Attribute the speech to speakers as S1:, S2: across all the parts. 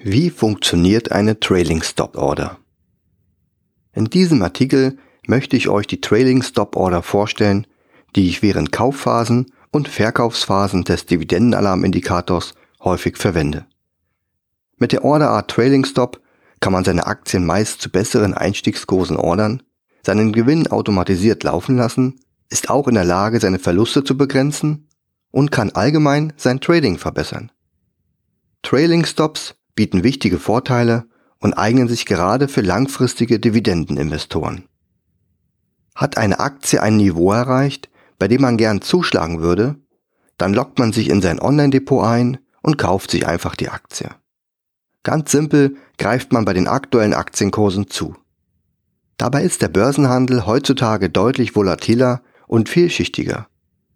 S1: Wie funktioniert eine Trailing Stop Order? In diesem Artikel möchte ich euch die Trailing Stop Order vorstellen, die ich während Kaufphasen und Verkaufsphasen des Dividendenalarmindikators häufig verwende. Mit der Orderart Trailing Stop kann man seine Aktien meist zu besseren Einstiegskursen ordern, seinen Gewinn automatisiert laufen lassen, ist auch in der Lage, seine Verluste zu begrenzen und kann allgemein sein Trading verbessern. Trailing Stops bieten wichtige Vorteile und eignen sich gerade für langfristige Dividendeninvestoren. Hat eine Aktie ein Niveau erreicht, bei dem man gern zuschlagen würde, dann lockt man sich in sein Online-Depot ein und kauft sich einfach die Aktie. Ganz simpel greift man bei den aktuellen Aktienkursen zu. Dabei ist der Börsenhandel heutzutage deutlich volatiler und vielschichtiger,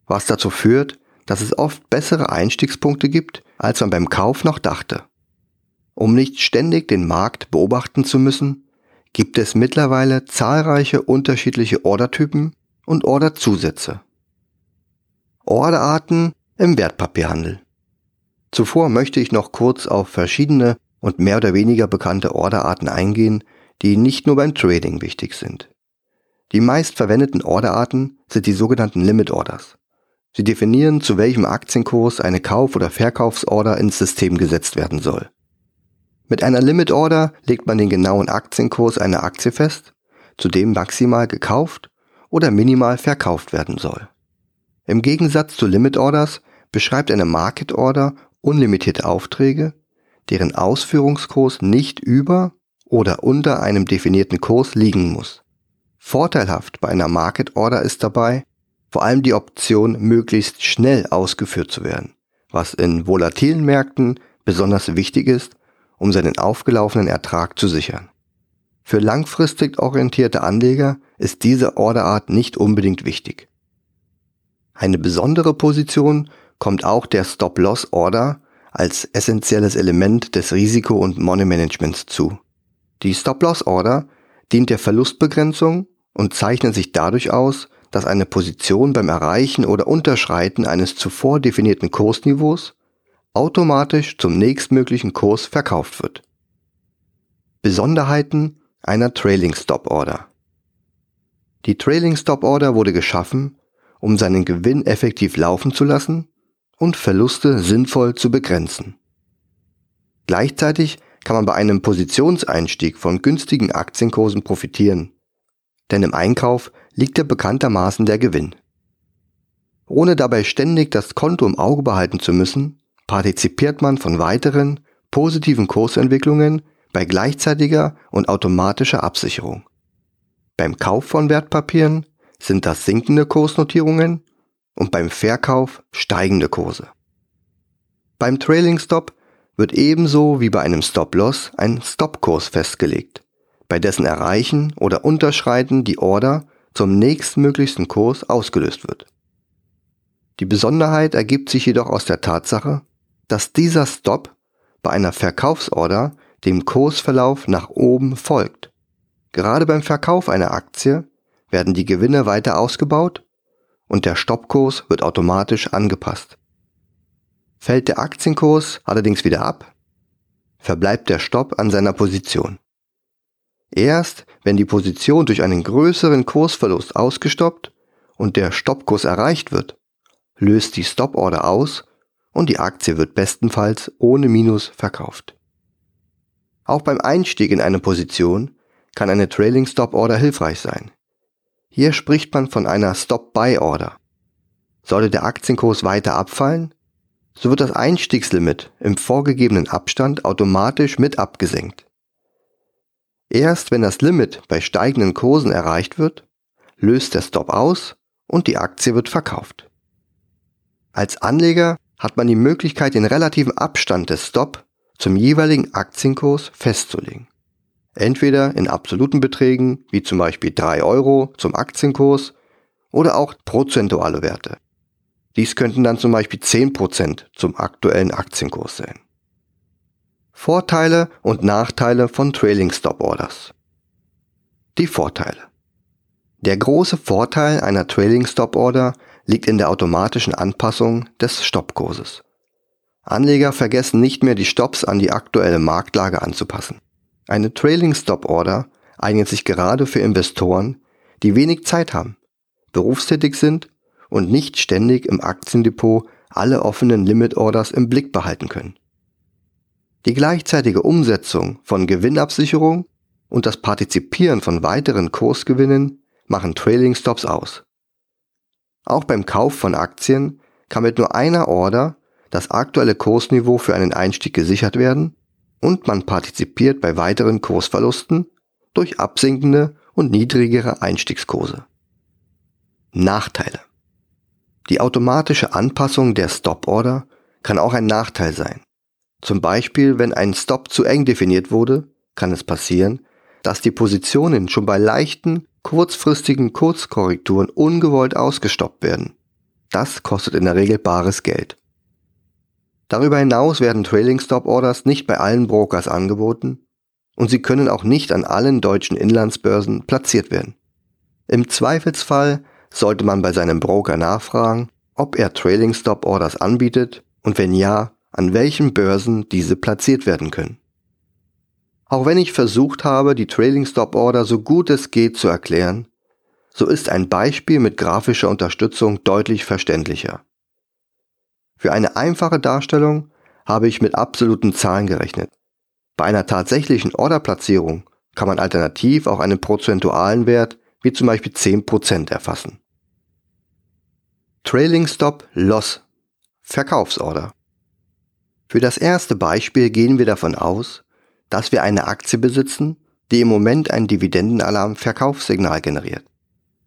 S1: was dazu führt, dass es oft bessere Einstiegspunkte gibt, als man beim Kauf noch dachte. Um nicht ständig den Markt beobachten zu müssen, gibt es mittlerweile zahlreiche unterschiedliche Ordertypen und Orderzusätze. Orderarten im Wertpapierhandel. Zuvor möchte ich noch kurz auf verschiedene und mehr oder weniger bekannte Orderarten eingehen, die nicht nur beim Trading wichtig sind. Die meist verwendeten Orderarten sind die sogenannten Limit Orders. Sie definieren, zu welchem Aktienkurs eine Kauf- oder Verkaufsorder ins System gesetzt werden soll. Mit einer Limit Order legt man den genauen Aktienkurs einer Aktie fest, zu dem maximal gekauft oder minimal verkauft werden soll. Im Gegensatz zu Limit Orders beschreibt eine Market Order unlimitierte Aufträge, deren Ausführungskurs nicht über oder unter einem definierten Kurs liegen muss. Vorteilhaft bei einer Market Order ist dabei vor allem die Option, möglichst schnell ausgeführt zu werden, was in volatilen Märkten besonders wichtig ist, um seinen aufgelaufenen Ertrag zu sichern. Für langfristig orientierte Anleger ist diese Orderart nicht unbedingt wichtig. Eine besondere Position kommt auch der Stop-Loss-Order als essentielles Element des Risiko- und Money-Managements zu. Die Stop-Loss-Order dient der Verlustbegrenzung und zeichnet sich dadurch aus, dass eine Position beim Erreichen oder Unterschreiten eines zuvor definierten Kursniveaus automatisch zum nächstmöglichen Kurs verkauft wird. Besonderheiten einer Trailing Stop Order. Die Trailing Stop Order wurde geschaffen, um seinen Gewinn effektiv laufen zu lassen und Verluste sinnvoll zu begrenzen. Gleichzeitig kann man bei einem Positionseinstieg von günstigen Aktienkursen profitieren, denn im Einkauf liegt ja bekanntermaßen der Gewinn. Ohne dabei ständig das Konto im Auge behalten zu müssen, partizipiert man von weiteren positiven Kursentwicklungen bei gleichzeitiger und automatischer Absicherung. Beim Kauf von Wertpapieren sind das sinkende Kursnotierungen und beim Verkauf steigende Kurse. Beim Trailing Stop wird ebenso wie bei einem Stop-Loss ein Stop-Kurs festgelegt, bei dessen Erreichen oder Unterschreiten die Order zum nächstmöglichsten Kurs ausgelöst wird. Die Besonderheit ergibt sich jedoch aus der Tatsache, dass dieser Stop bei einer Verkaufsorder dem Kursverlauf nach oben folgt. Gerade beim Verkauf einer Aktie werden die Gewinne weiter ausgebaut und der Stoppkurs wird automatisch angepasst. Fällt der Aktienkurs allerdings wieder ab, verbleibt der Stopp an seiner Position. Erst wenn die Position durch einen größeren Kursverlust ausgestoppt und der Stoppkurs erreicht wird, löst die Stoporder aus und die Aktie wird bestenfalls ohne Minus verkauft. Auch beim Einstieg in eine Position kann eine Trailing Stop Order hilfreich sein. Hier spricht man von einer Stop Buy Order. Sollte der Aktienkurs weiter abfallen, so wird das Einstiegslimit im vorgegebenen Abstand automatisch mit abgesenkt. Erst wenn das Limit bei steigenden Kursen erreicht wird, löst der Stop aus und die Aktie wird verkauft. Als Anleger hat man die Möglichkeit, den relativen Abstand des Stop zum jeweiligen Aktienkurs festzulegen. Entweder in absoluten Beträgen, wie zum Beispiel 3 Euro zum Aktienkurs, oder auch prozentuale Werte. Dies könnten dann zum Beispiel 10% zum aktuellen Aktienkurs sein. Vorteile und Nachteile von Trailing Stop Orders. Die Vorteile. Der große Vorteil einer Trailing Stop Order liegt in der automatischen Anpassung des Stoppkurses. Anleger vergessen nicht mehr die Stops an die aktuelle Marktlage anzupassen. Eine Trailing Stop Order eignet sich gerade für Investoren, die wenig Zeit haben, berufstätig sind und nicht ständig im Aktiendepot alle offenen Limit Orders im Blick behalten können. Die gleichzeitige Umsetzung von Gewinnabsicherung und das Partizipieren von weiteren Kursgewinnen machen Trailing Stops aus. Auch beim Kauf von Aktien kann mit nur einer Order das aktuelle Kursniveau für einen Einstieg gesichert werden und man partizipiert bei weiteren Kursverlusten durch absinkende und niedrigere Einstiegskurse. Nachteile. Die automatische Anpassung der Stop-Order kann auch ein Nachteil sein. Zum Beispiel, wenn ein Stop zu eng definiert wurde, kann es passieren, dass die Positionen schon bei leichten, kurzfristigen Kurzkorrekturen ungewollt ausgestoppt werden. Das kostet in der Regel bares Geld. Darüber hinaus werden Trailing Stop Orders nicht bei allen Brokers angeboten und sie können auch nicht an allen deutschen Inlandsbörsen platziert werden. Im Zweifelsfall sollte man bei seinem Broker nachfragen, ob er Trailing Stop Orders anbietet und wenn ja, an welchen Börsen diese platziert werden können. Auch wenn ich versucht habe, die Trailing Stop Order so gut es geht zu erklären, so ist ein Beispiel mit grafischer Unterstützung deutlich verständlicher. Für eine einfache Darstellung habe ich mit absoluten Zahlen gerechnet. Bei einer tatsächlichen Orderplatzierung kann man alternativ auch einen prozentualen Wert wie zum Beispiel 10% erfassen. Trailing Stop Loss Verkaufsorder. Für das erste Beispiel gehen wir davon aus, dass wir eine Aktie besitzen, die im Moment ein Dividendenalarm Verkaufssignal generiert.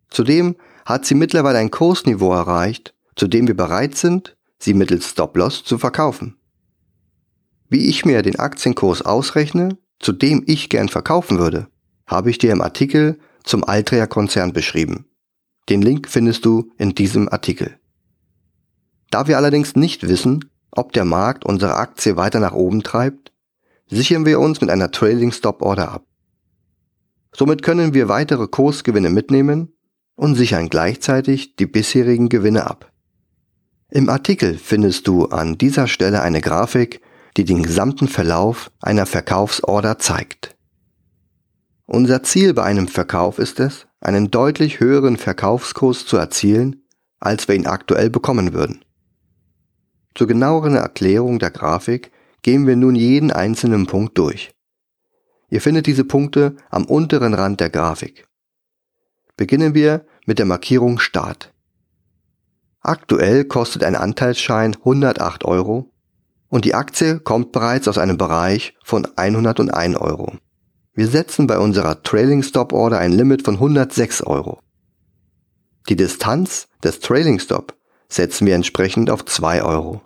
S1: Zudem hat sie mittlerweile ein Kursniveau erreicht, zu dem wir bereit sind, sie mittels Stop-Loss zu verkaufen. Wie ich mir den Aktienkurs ausrechne, zu dem ich gern verkaufen würde, habe ich dir im Artikel zum Altria-Konzern beschrieben. Den Link findest du in diesem Artikel. Da wir allerdings nicht wissen, ob der Markt unsere Aktie weiter nach oben treibt, sichern wir uns mit einer Trailing Stop Order ab. Somit können wir weitere Kursgewinne mitnehmen und sichern gleichzeitig die bisherigen Gewinne ab. Im Artikel findest du an dieser Stelle eine Grafik, die den gesamten Verlauf einer Verkaufsorder zeigt. Unser Ziel bei einem Verkauf ist es, einen deutlich höheren Verkaufskurs zu erzielen, als wir ihn aktuell bekommen würden. Zur genaueren Erklärung der Grafik gehen wir nun jeden einzelnen Punkt durch. Ihr findet diese Punkte am unteren Rand der Grafik. Beginnen wir mit der Markierung Start. Aktuell kostet ein Anteilsschein 108 Euro und die Aktie kommt bereits aus einem Bereich von 101 Euro. Wir setzen bei unserer Trailing Stop Order ein Limit von 106 Euro. Die Distanz des Trailing Stop setzen wir entsprechend auf 2 Euro.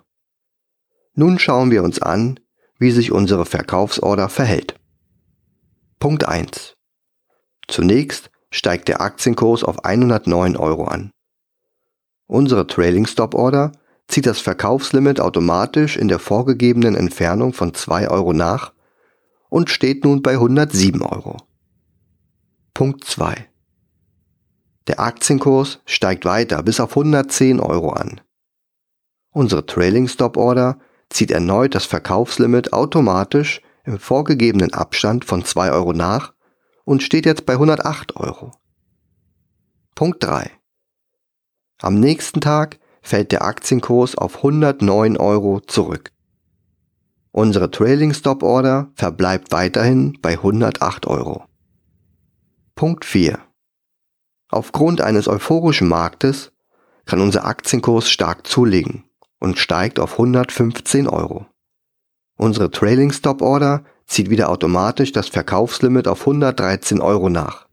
S1: Nun schauen wir uns an, wie sich unsere Verkaufsorder verhält. Punkt 1. Zunächst steigt der Aktienkurs auf 109 Euro an. Unsere Trailing Stop Order zieht das Verkaufslimit automatisch in der vorgegebenen Entfernung von 2 Euro nach und steht nun bei 107 Euro. Punkt 2. Der Aktienkurs steigt weiter bis auf 110 Euro an. Unsere Trailing Stop Order zieht erneut das Verkaufslimit automatisch im vorgegebenen Abstand von 2 Euro nach und steht jetzt bei 108 Euro. Punkt 3. Am nächsten Tag fällt der Aktienkurs auf 109 Euro zurück. Unsere Trailing Stop Order verbleibt weiterhin bei 108 Euro. Punkt 4. Aufgrund eines euphorischen Marktes kann unser Aktienkurs stark zulegen und steigt auf 115 Euro. Unsere Trailing Stop Order zieht wieder automatisch das Verkaufslimit auf 113 Euro nach.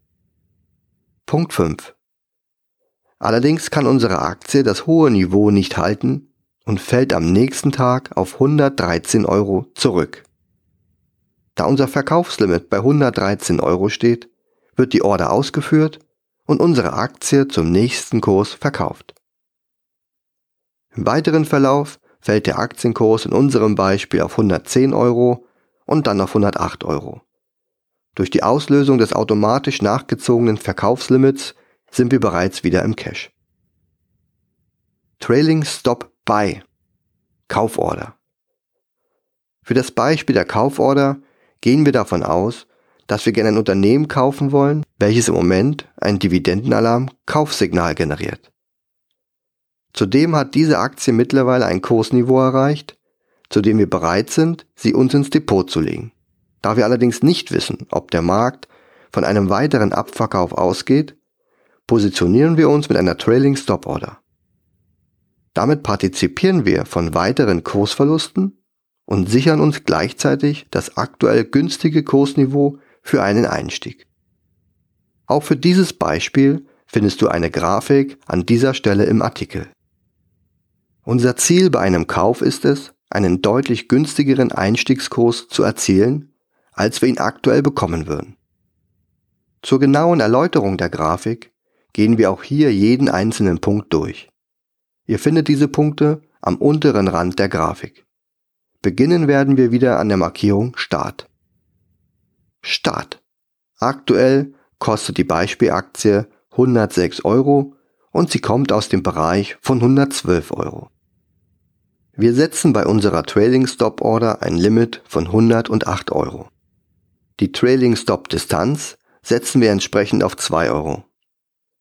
S1: Punkt 5. Allerdings kann unsere Aktie das hohe Niveau nicht halten und fällt am nächsten Tag auf 113 Euro zurück. Da unser Verkaufslimit bei 113 Euro steht, wird die Order ausgeführt und unsere Aktie zum nächsten Kurs verkauft. Im weiteren Verlauf fällt der Aktienkurs in unserem Beispiel auf 110 Euro und dann auf 108 Euro. Durch die Auslösung des automatisch nachgezogenen Verkaufslimits sind wir bereits wieder im Cash. Trailing Stop Buy. Kauforder. Für das Beispiel der Kauforder gehen wir davon aus, dass wir gerne ein Unternehmen kaufen wollen, welches im Moment ein Dividendenalarm Kaufsignal generiert. Zudem hat diese Aktie mittlerweile ein Kursniveau erreicht, zu dem wir bereit sind, sie uns ins Depot zu legen. Da wir allerdings nicht wissen, ob der Markt von einem weiteren Abverkauf ausgeht, positionieren wir uns mit einer Trailing Stop Order. Damit partizipieren wir von weiteren Kursverlusten und sichern uns gleichzeitig das aktuell günstige Kursniveau für einen Einstieg. Auch für dieses Beispiel findest du eine Grafik an dieser Stelle im Artikel. Unser Ziel bei einem Kauf ist es, einen deutlich günstigeren Einstiegskurs zu erzielen, als wir ihn aktuell bekommen würden. Zur genauen Erläuterung der Grafik gehen wir auch hier jeden einzelnen Punkt durch. Ihr findet diese Punkte am unteren Rand der Grafik. Beginnen werden wir wieder an der Markierung Start. Start. Aktuell kostet die Beispielaktie 106 Euro und sie kommt aus dem Bereich von 112 Euro. Wir setzen bei unserer Trailing Stop Order ein Limit von 108 Euro. Die Trailing Stop Distanz setzen wir entsprechend auf 2 Euro.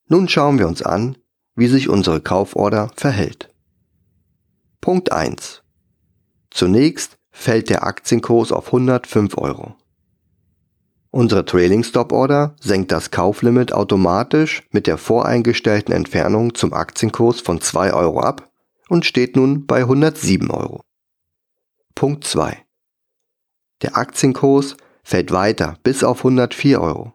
S1: Nun schauen wir uns an, wie sich unsere Kauforder verhält. Punkt 1. Zunächst fällt der Aktienkurs auf 105 Euro. Unsere Trailing Stop Order senkt das Kauflimit automatisch mit der voreingestellten Entfernung zum Aktienkurs von 2 Euro ab und steht nun bei 107 Euro. Punkt 2. Der Aktienkurs fällt weiter bis auf 104 Euro.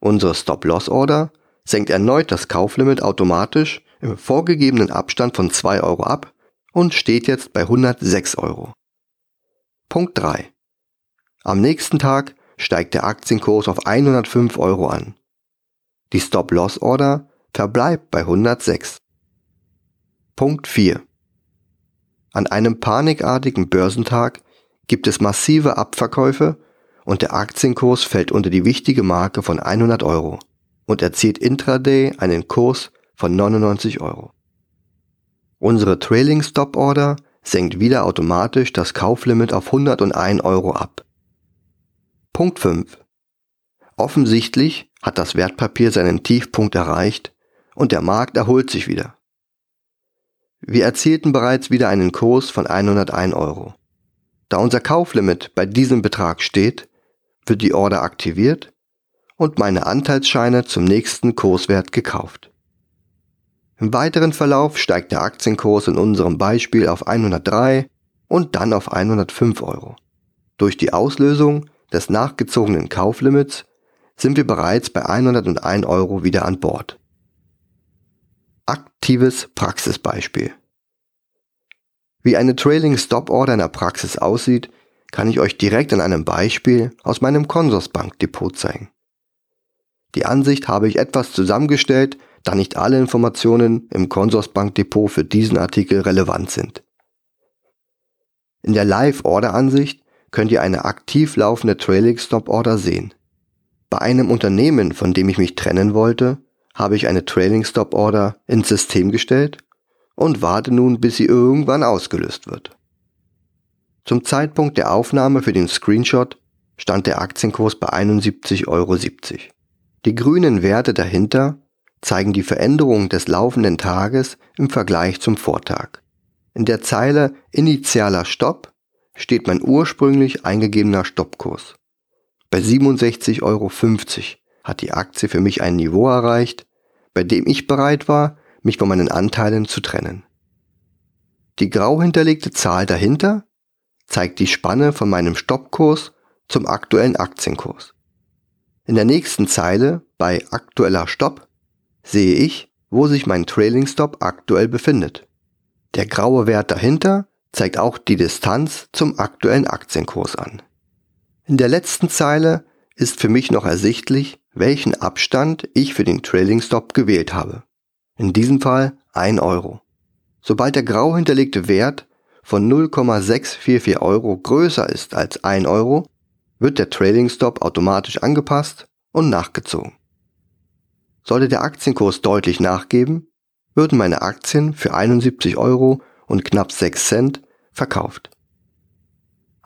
S1: Unsere Stop-Loss-Order senkt erneut das Kauflimit automatisch im vorgegebenen Abstand von 2 Euro ab und steht jetzt bei 106 Euro. Punkt 3. Am nächsten Tag steigt der Aktienkurs auf 105 Euro an. Die Stop-Loss-Order verbleibt bei 106. Punkt 4. An einem panikartigen Börsentag gibt es massive Abverkäufe und der Aktienkurs fällt unter die wichtige Marke von 100 Euro und erzielt intraday einen Kurs von 99 Euro. Unsere Trailing Stop Order senkt wieder automatisch das Kauflimit auf 101 Euro ab. Punkt 5. Offensichtlich hat das Wertpapier seinen Tiefpunkt erreicht und der Markt erholt sich wieder. Wir erzielten bereits wieder einen Kurs von 101 Euro. Da unser Kauflimit bei diesem Betrag steht, wird die Order aktiviert und meine Anteilsscheine zum nächsten Kurswert gekauft. Im weiteren Verlauf steigt der Aktienkurs in unserem Beispiel auf 103 und dann auf 105 Euro. Durch die Auslösung des nachgezogenen Kauflimits sind wir bereits bei 101 Euro wieder an Bord. Aktives Praxisbeispiel. Wie eine Trailing Stop Order in der Praxis aussieht, kann ich euch direkt an einem Beispiel aus meinem Consorsbank Depot zeigen. Die Ansicht habe ich etwas zusammengestellt, da nicht alle Informationen im Consorsbank Depot für diesen Artikel relevant sind. In der Live-Order-Ansicht könnt ihr eine aktiv laufende Trailing Stop Order sehen. Bei einem Unternehmen, von dem ich mich trennen wollte, habe ich eine Trailing Stop Order ins System gestellt und warte nun, bis sie irgendwann ausgelöst wird. Zum Zeitpunkt der Aufnahme für den Screenshot stand der Aktienkurs bei 71,70 Euro. Die grünen Werte dahinter zeigen die Veränderung des laufenden Tages im Vergleich zum Vortag. In der Zeile Initialer Stopp steht mein ursprünglich eingegebener Stoppkurs. Bei 67,50 Euro hat die Aktie für mich ein Niveau erreicht, bei dem ich bereit war, mich von meinen Anteilen zu trennen. Die grau hinterlegte Zahl dahinter zeigt die Spanne von meinem Stoppkurs zum aktuellen Aktienkurs. In der nächsten Zeile bei aktueller Stopp sehe ich, wo sich mein Trailing Stop aktuell befindet. Der graue Wert dahinter zeigt auch die Distanz zum aktuellen Aktienkurs an. In der letzten Zeile ist für mich noch ersichtlich, welchen Abstand ich für den Trailing Stop gewählt habe. In diesem Fall 1 Euro. Sobald der grau hinterlegte Wert von 0,644 Euro größer ist als 1 Euro, wird der Trading Stop automatisch angepasst und nachgezogen. Sollte der Aktienkurs deutlich nachgeben, würden meine Aktien für 71 Euro und knapp 6 Cent verkauft.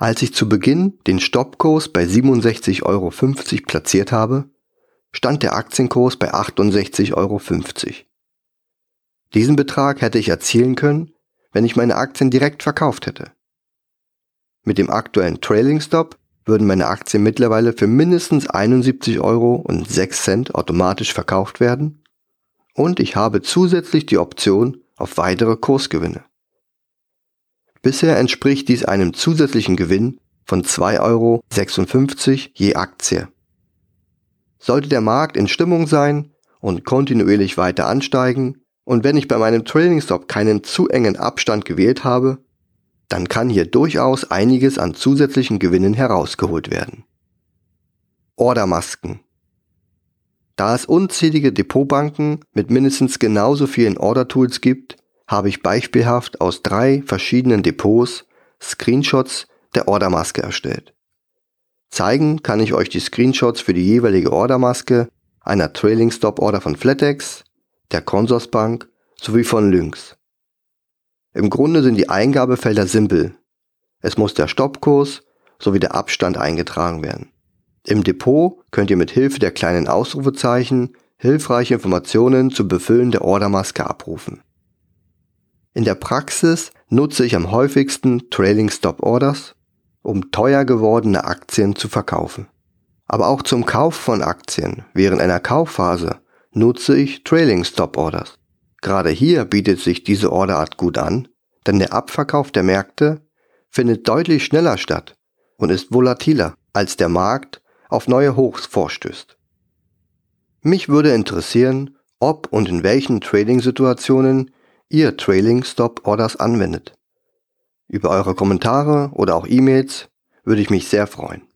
S1: Als ich zu Beginn den Stoppkurs bei 67,50 Euro platziert habe, stand der Aktienkurs bei 68,50 Euro. Diesen Betrag hätte ich erzielen können, wenn ich meine Aktien direkt verkauft hätte. Mit dem aktuellen Trailing Stop würden meine Aktien mittlerweile für mindestens 71 Euro und 6 Cent automatisch verkauft werden und ich habe zusätzlich die Option auf weitere Kursgewinne. Bisher entspricht dies einem zusätzlichen Gewinn von 2,56 Euro je Aktie. Sollte der Markt in Stimmung sein und kontinuierlich weiter ansteigen und wenn ich bei meinem Trading Stop keinen zu engen Abstand gewählt habe, dann kann hier durchaus einiges an zusätzlichen Gewinnen herausgeholt werden. Ordermasken. Da es unzählige Depotbanken mit mindestens genauso vielen Order-Tools gibt, habe ich beispielhaft aus drei verschiedenen Depots Screenshots der Ordermaske erstellt. Zeigen kann ich euch die Screenshots für die jeweilige Ordermaske einer Trailing Stop Order von Flatex, der Consorsbank sowie von Lynx. Im Grunde sind die Eingabefelder simpel. Es muss der Stoppkurs sowie der Abstand eingetragen werden. Im Depot könnt ihr mit Hilfe der kleinen Ausrufezeichen hilfreiche Informationen zum Befüllen der Ordermaske abrufen. In der Praxis nutze ich am häufigsten Trailing Stop Orders, um teuer gewordene Aktien zu verkaufen. Aber auch zum Kauf von Aktien während einer Kaufphase nutze ich Trailing Stop Orders. Gerade hier bietet sich diese Orderart gut an, denn der Abverkauf der Märkte findet deutlich schneller statt und ist volatiler, als der Markt auf neue Hochs vorstößt. Mich würde interessieren, ob und in welchen Trading-Situationen ihr Trailing Stop Orders anwendet. Über eure Kommentare oder auch E-Mails würde ich mich sehr freuen.